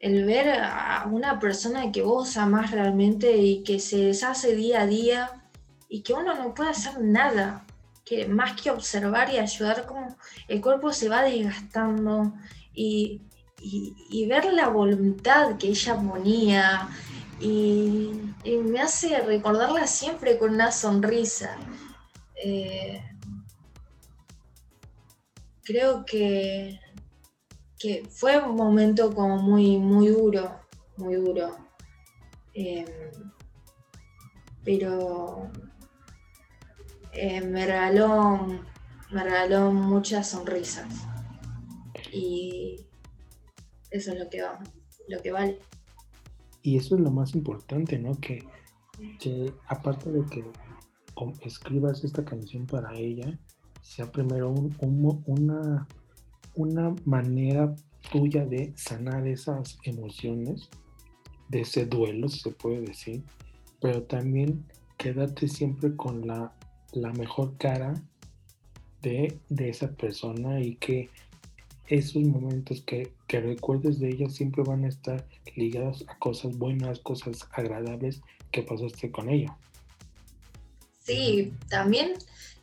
el ver a una persona que vos amás realmente y que se deshace día a día y que uno no puede hacer nada, que más que observar y ayudar, como el cuerpo se va desgastando y y, ver la voluntad que ella ponía y, me hace recordarla siempre con una sonrisa. Eh, creo que, que fue un momento como muy, muy duro, muy duro. Em, pero eh, me regaló me regaló muchas sonrisas y eso es lo que, lo que vale. Y eso es lo más importante, ¿no? Que, aparte de que escribas esta canción para ella, sea primero una, una manera tuya de sanar esas emociones, de ese duelo, si se puede decir, pero también quédate siempre con la, la mejor cara de, de, esa persona y que esos momentos que, recuerdes de ella siempre van a estar ligados a cosas buenas, cosas agradables que pasaste con ella. Sí, también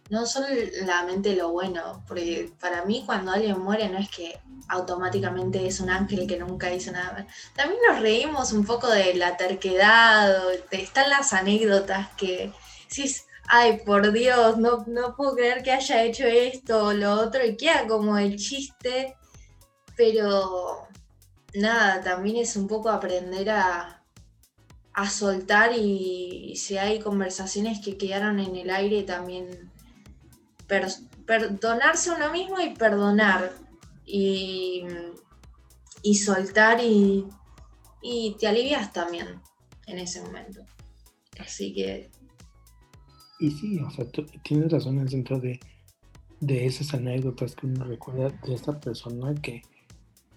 no solamente lo bueno, porque para mí cuando alguien muere no es que automáticamente es un ángel que nunca hizo nada. También nos reímos un poco de la terquedad, están las anécdotas que sí, ay, por Dios, no, no puedo creer que haya hecho esto o lo otro, y queda como el chiste, pero nada, también es un poco aprender a, a soltar y, si hay conversaciones que quedaron en el aire, también perdonarse a uno mismo y perdonar y, y soltar y, y te alivias también en ese momento. Así que y sí, o sea, tienes razón en el centro de, esas anécdotas que uno recuerda de esta persona que,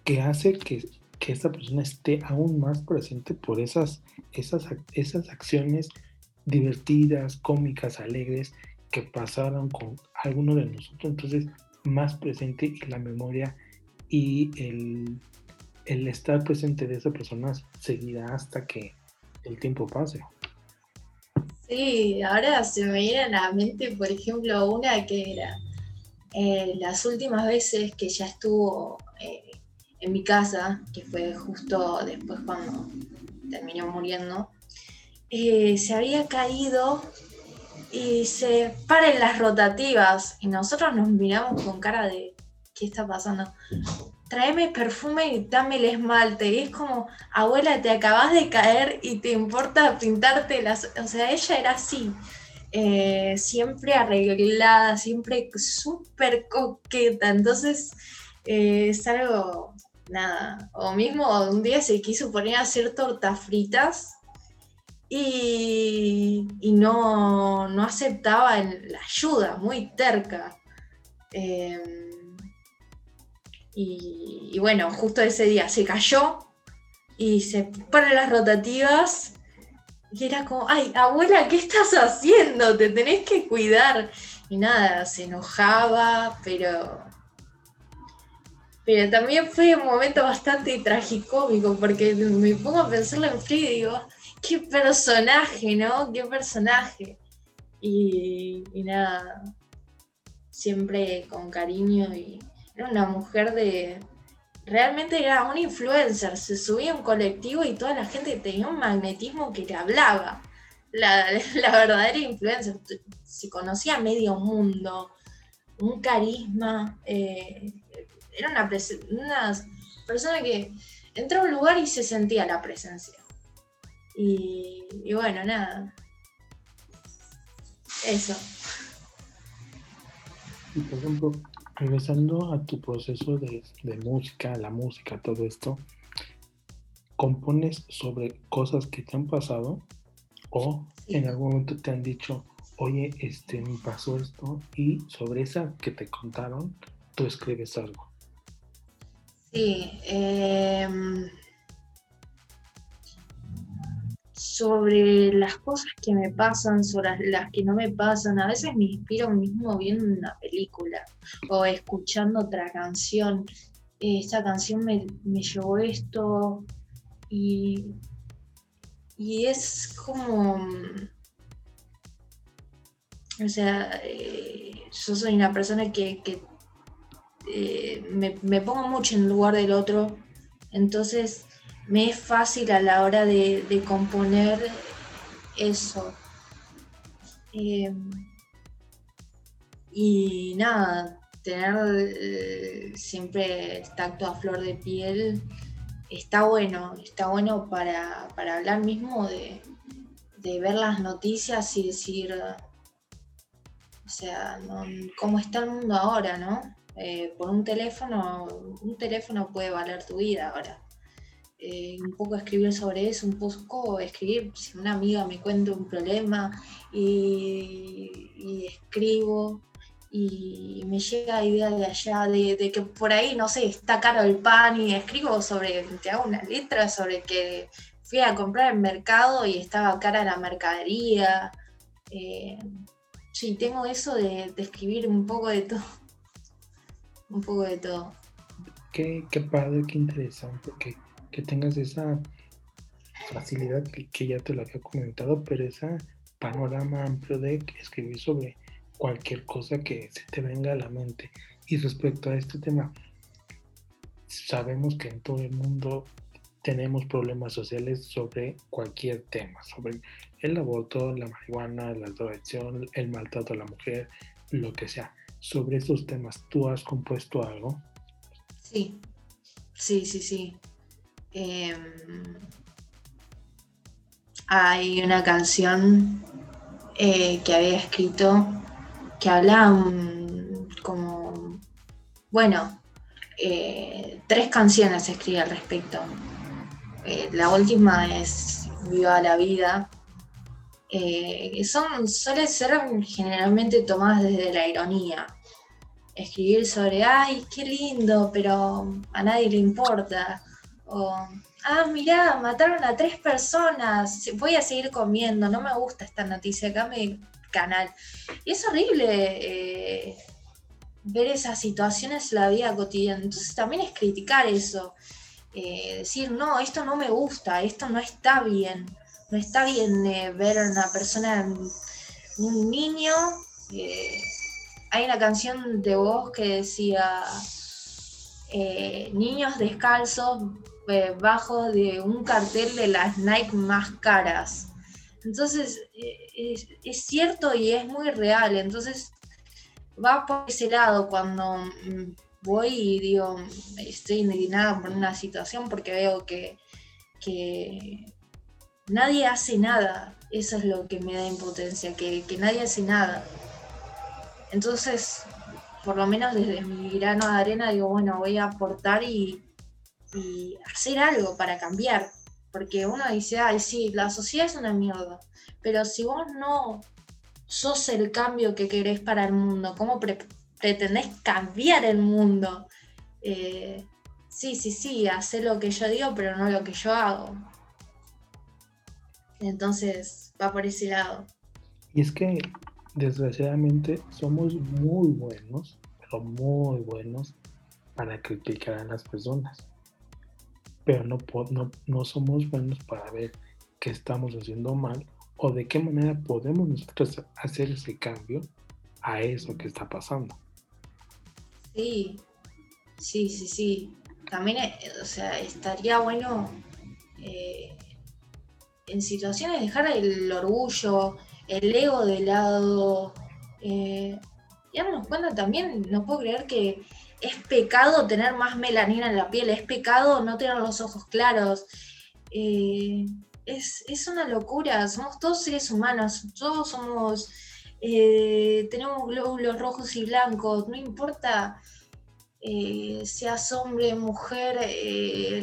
que hace que, esta persona esté aún más presente por esas, esas, esas acciones divertidas, cómicas, alegres que pasaron con alguno de nosotros. Entonces, más presente y la memoria y el, el estar presente de esa persona seguirá hasta que el tiempo pase. Sí, ahora se me viene a la mente, por ejemplo, una que era eh, las últimas veces que ya estuvo eh, en mi casa, que fue justo después cuando terminó muriendo, eh, se había caído y se paren las rotativas y nosotros nos miramos con cara de ¿qué está pasando? tráeme perfume y dame el esmalte. Y es como, abuela, te acabas de caer y te importa pintarte las... O sea, ella era así, eh, siempre arreglada, siempre súper coqueta. Entonces, eh, es algo, nada. O mismo un día se quiso poner a hacer tortas fritas y, no, aceptaba la ayuda, muy terca. Em, y, bueno, justo ese día se cayó y se para las rotativas y era como, ay, abuela, ¿qué estás haciendo? Te tenés que cuidar. Y nada, se enojaba, pero pero también fue un momento bastante tragicómico, porque me pongo a pensarlo en frío digo, qué personaje, ¿no? Qué personaje. Y, nada, siempre con cariño y era una mujer de... Realmente era una influencer, se subía un colectivo y toda la gente tenía un magnetismo que le hablaba. La, verdadera influencer, se conocía medio mundo, un carisma, eh, era una, una persona que entró a un lugar y se sentía la presencia. Y, bueno, nada. Eso. Y por ejemplo, regresando a tu proceso de, música, la música, todo esto, ¿compones sobre cosas que te han pasado o en algún momento te han dicho, oye, este, me pasó esto y sobre esa que te contaron, tú escribes algo? Sí, eh, sobre las cosas que me pasan, sobre las que no me pasan. A veces me inspiro mismo viendo una película o escuchando otra canción. esta canción me, llevó esto y, y es como... O sea, eh, yo soy una persona que, eh, me, me pongo mucho en lugar del otro. Entonces me es fácil a la hora de, componer eso. Em, y nada, tener eh, siempre el tacto a flor de piel está bueno, está bueno para, hablar mismo de, ver las noticias y decir, o sea, cómo está el mundo ahora, ¿no? Eh, por un teléfono, un teléfono puede valer tu vida ahora. Eh, un poco escribir sobre eso, un poco escribir si una amiga me cuenta un problema y, escribo y me llega idea de allá de, que por ahí, no sé, está caro el pan y escribo sobre, te hago una letra sobre que fui a comprar el mercado y estaba cara la mercadería. Eh, sí, tengo eso de, escribir un poco de todo. Un poco de todo. Qué, qué padre, qué interesante, que que tengas esa facilidad que, ya te lo había comentado, pero ese panorama amplio de escribir sobre cualquier cosa que se te venga a la mente. Y respecto a este tema, sabemos que en todo el mundo tenemos problemas sociales sobre cualquier tema, sobre el aborto, la marihuana, la drogación, el maltrato a la mujer, lo que sea. Sobre esos temas, ¿tú has compuesto algo? Sí, sí, sí, sí. Em, hay una canción eh, que había escrito que habla como, bueno, eh, tres canciones escribí al respecto. Eh, la última es Viva la vida. son, suele ser generalmente tomadas desde la ironía. Escribir sobre, ay, qué lindo, pero a nadie le importa o, ah, mirá, mataron a tres personas, voy a seguir comiendo, no me gusta esta noticia, acá mi canal. Y es horrible eh, ver esas situaciones en la vida cotidiana. Entonces también es criticar eso. Eh, decir, no, esto no me gusta, esto no está bien. No está bien eh, ver a una persona, un niño. hay una canción de voz que decía, niños descalzos bajo de un cartel de las Nike más caras. Entonces, eh, es, cierto y es muy real. Entonces, va por ese lado cuando mm, voy y digo, estoy indignada por una situación porque veo que, nadie hace nada. Eso es lo que me da impotencia, que, que nadie hace nada. Entonces, por lo menos desde mi grano de arena, digo, bueno, voy a aportar y, y hacer algo para cambiar. porque uno dice, ay, sí, la sociedad es una mierda, pero si vos no sos el cambio que querés para el mundo, ¿cómo pretendés cambiar el mundo? Eh, sí, sí, sí, hacer lo que yo digo, pero no lo que yo hago. Entonces va por ese lado. Y es que desgraciadamente somos muy buenos, pero muy buenos para criticar a las personas. Pero no, no, no somos buenos para ver qué estamos haciendo mal o de qué manera podemos nosotros hacer ese cambio a eso que está pasando. Sí, sí, sí, sí. También, eh, o sea, estaría bueno eh, en situaciones dejar el orgullo, el ego de lado. Eh, y darnos cuenta también, no puedo creer que es pecado tener más melanina en la piel, es pecado no tener los ojos claros. Eh, es, una locura, somos todos seres humanos, todos somos, eh, tenemos glóbulos rojos y blancos, no importa eh, seas hombre, mujer,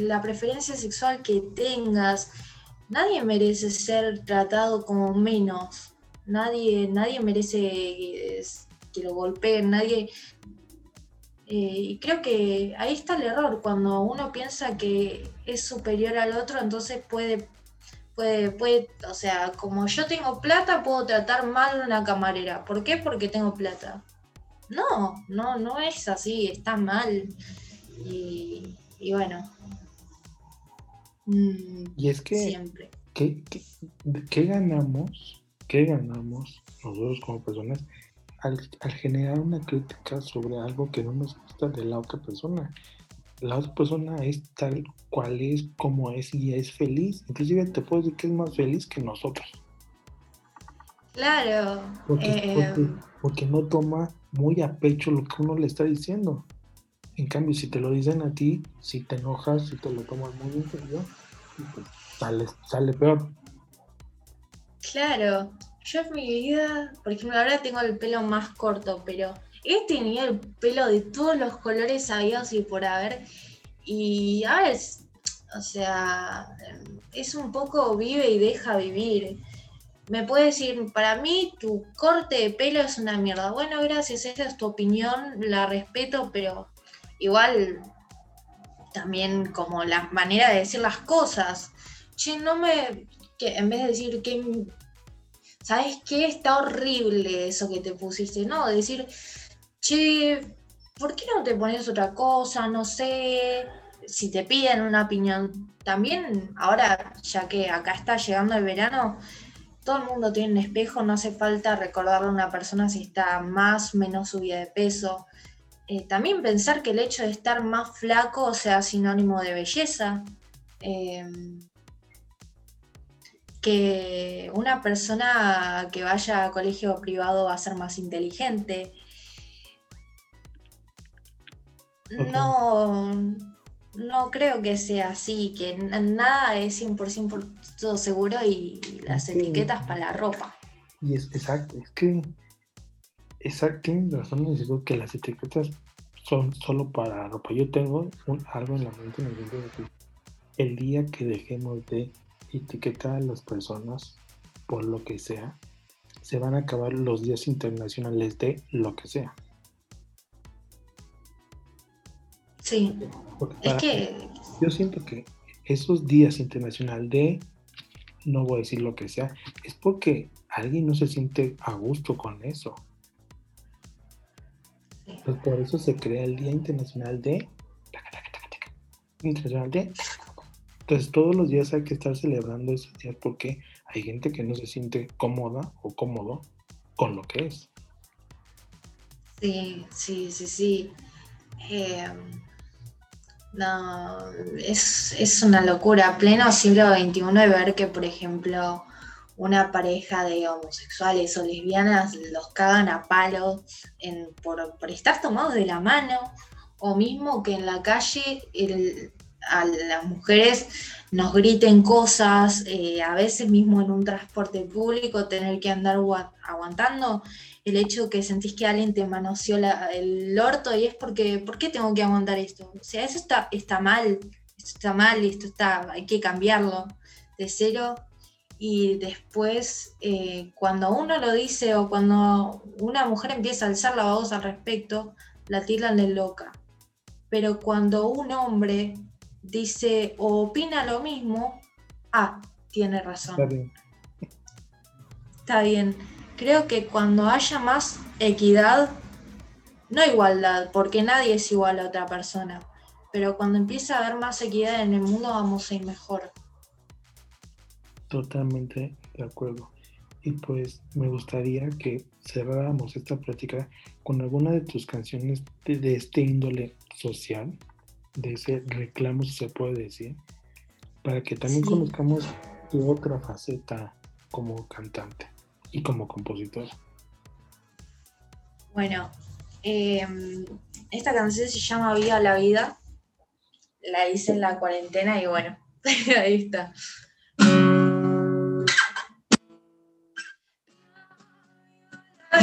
la preferencia sexual que tengas, nadie merece ser tratado como menos, nadie, nadie merece que lo golpeen, nadie... Eh, y creo que ahí está el error, cuando uno piensa que es superior al otro, entonces puede, puede, puede, o sea, como yo tengo plata, puedo tratar mal a una camarera. ¿Por qué? Porque tengo plata. No, no, no es así, está mal. Y, bueno. Mm, y es que, siempre. ¿qué, qué ganamos? ¿Qué ganamos nosotros como personas al, generar una crítica sobre algo que no nos gusta de la otra persona. La otra persona es tal cual es, como es y es feliz. Inclusive te puedo decir que es más feliz que nosotros. Claro. Eh, porque, no toma muy a pecho lo que uno le está diciendo. En cambio, si te lo dicen a ti, si te enojas, si te lo tomas muy en serio, pues sale, sale peor. Claro, yo en mi vida, por ejemplo, ahora tengo el pelo más corto, pero he tenido el pelo de todos los colores habidos y por haber. Y a ver, o sea, es un poco vive y deja vivir. Me puede decir, para mí tu corte de pelo es una mierda. Bueno, gracias, esa es tu opinión, la respeto, pero igual también como la manera de decir las cosas. Che, no me. en vez de decir que ¿sabes qué? Está horrible eso que te pusiste, ¿no? Decir, che, ¿por qué no te pones otra cosa? No sé, si te piden una opinión. También, ahora, ya que acá está llegando el verano, todo el mundo tiene un espejo, no hace falta recordarle a una persona si está más menos subida de peso. Eh, también pensar que el hecho de estar más flaco sea sinónimo de belleza. Eh, que una persona que vaya a colegio privado va a ser más inteligente. No, no creo que sea así, que nada es 100% seguro y las etiquetas para la ropa. Y es exacto, es que exacto, razón en que las etiquetas son solo para ropa. Yo tengo algo en la mente en el de que el día que dejemos de etiquetar a las personas por lo que sea, se van a acabar los días internacionales de lo que sea. Sí. es que... Yo siento que esos días internacionales de, no voy a decir lo que sea, es porque alguien no se siente a gusto con eso. Pues por eso se crea el Día Internacional de... Internacional de entonces todos los días hay que estar celebrando esos días porque hay gente que no se siente cómoda o cómodo con lo que es. Sí, sí, sí, sí. Em, no, es, una locura. Pleno siglo XXI ver que, por ejemplo, una pareja de homosexuales o lesbianas los cagan a palos por, por, estar tomados de la mano, o mismo que en la calle el, a las mujeres nos griten cosas, eh, a veces mismo en un transporte público, tener que andar aguantando el hecho que sentís que alguien te manoseó el orto y es porque, ¿por qué tengo que aguantar esto? O sea, eso está, está mal, esto está mal, esto está, hay que cambiarlo de cero. Y después, eh, cuando uno lo dice o cuando una mujer empieza a alzar la voz al respecto, la tiran de loca. Pero cuando un hombre dice o opina lo mismo, ah, tiene razón. Está bien. Está bien. Creo que cuando haya más equidad, no igualdad, porque nadie es igual a otra persona, pero cuando empieza a haber más equidad en el mundo vamos a ir mejor. Totalmente de acuerdo. Y pues me gustaría que cerráramos esta plática con alguna de tus canciones de, este índole social, de ese reclamo, si se puede decir, para que también conozcamos tu otra faceta como cantante y como compositor. Bueno, em, esta canción se llama Viva la Vida. La hice en la cuarentena y bueno, ahí está.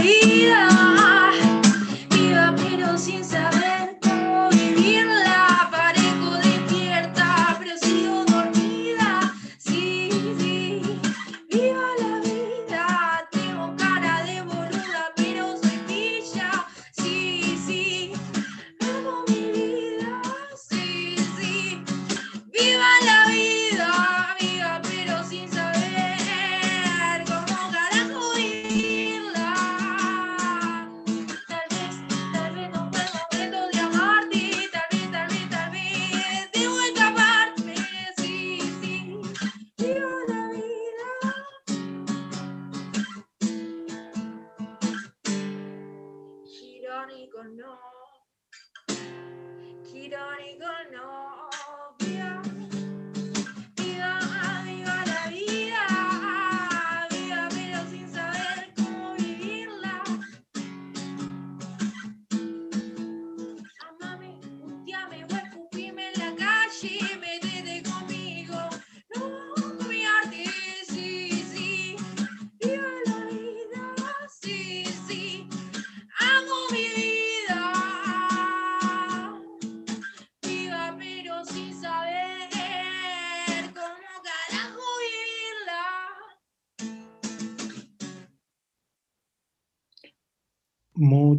vida, viva pero sin saber Irónico no,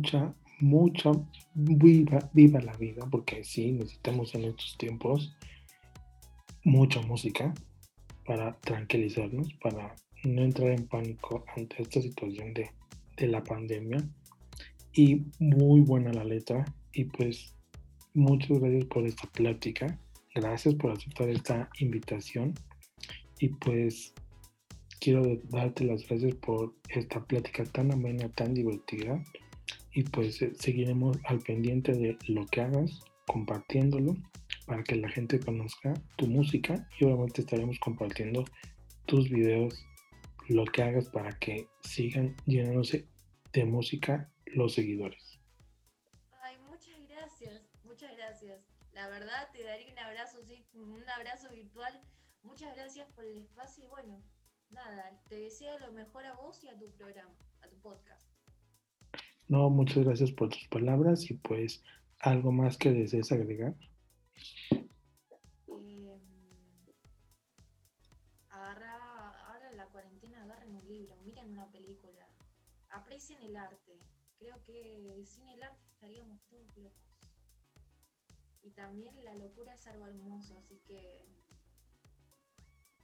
mucha, mucha, viva, viva la vida, porque sí, necesitamos en estos tiempos mucha música para tranquilizarnos, para no entrar en pánico ante esta situación de, de la pandemia. Y muy buena la letra. Y pues muchas gracias por esta plática. Gracias por aceptar esta invitación. Y pues quiero darte las gracias por esta plática tan amena, tan divertida. Y pues eh, seguiremos al pendiente de lo que hagas, compartiéndolo para que la gente conozca tu música y obviamente estaremos compartiendo tus videos, lo que hagas para que sigan llenándose de música los seguidores. Ay, muchas gracias, muchas gracias. La verdad te daría un abrazo, sí, un abrazo virtual. Muchas gracias por el espacio y bueno, nada, te deseo lo mejor a vos y a tu programa, a tu podcast. No, muchas gracias por tus palabras y pues algo más que desees agregar. Eh, agarra, ahora en la cuarentena agarren un libro, miren una película, aprecien el arte. Creo que sin el arte estaríamos todos locos. Y también la locura es algo hermoso, así que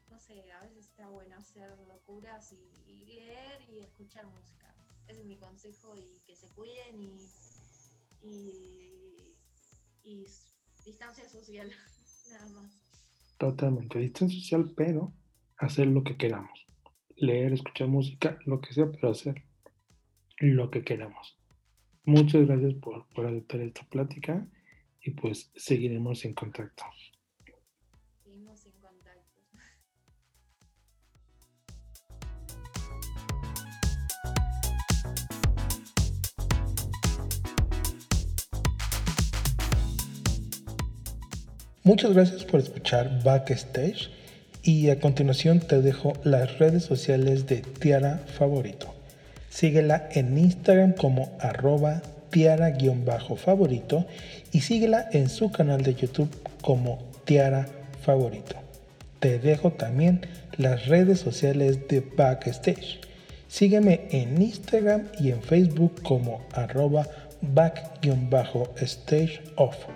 no sé, a veces está bueno hacer locuras y, y leer y escuchar música. Ese es mi consejo y que se cuiden y, y, distancia social, nada más. Totalmente, distancia social, pero hacer lo que queramos. Leer, escuchar música, lo que sea, pero hacer lo que queramos. Muchas gracias por, por aceptar esta plática y pues seguiremos en contacto. Muchas gracias por escuchar Backstage y a continuación te dejo las redes sociales de Tiara Favorito. Síguela en Instagram como arroba tiara-favorito y síguela en su canal de YouTube como Tiara favorito. Te dejo también las redes sociales de Backstage. Sígueme en Instagram y en Facebook como arroba back-stage off.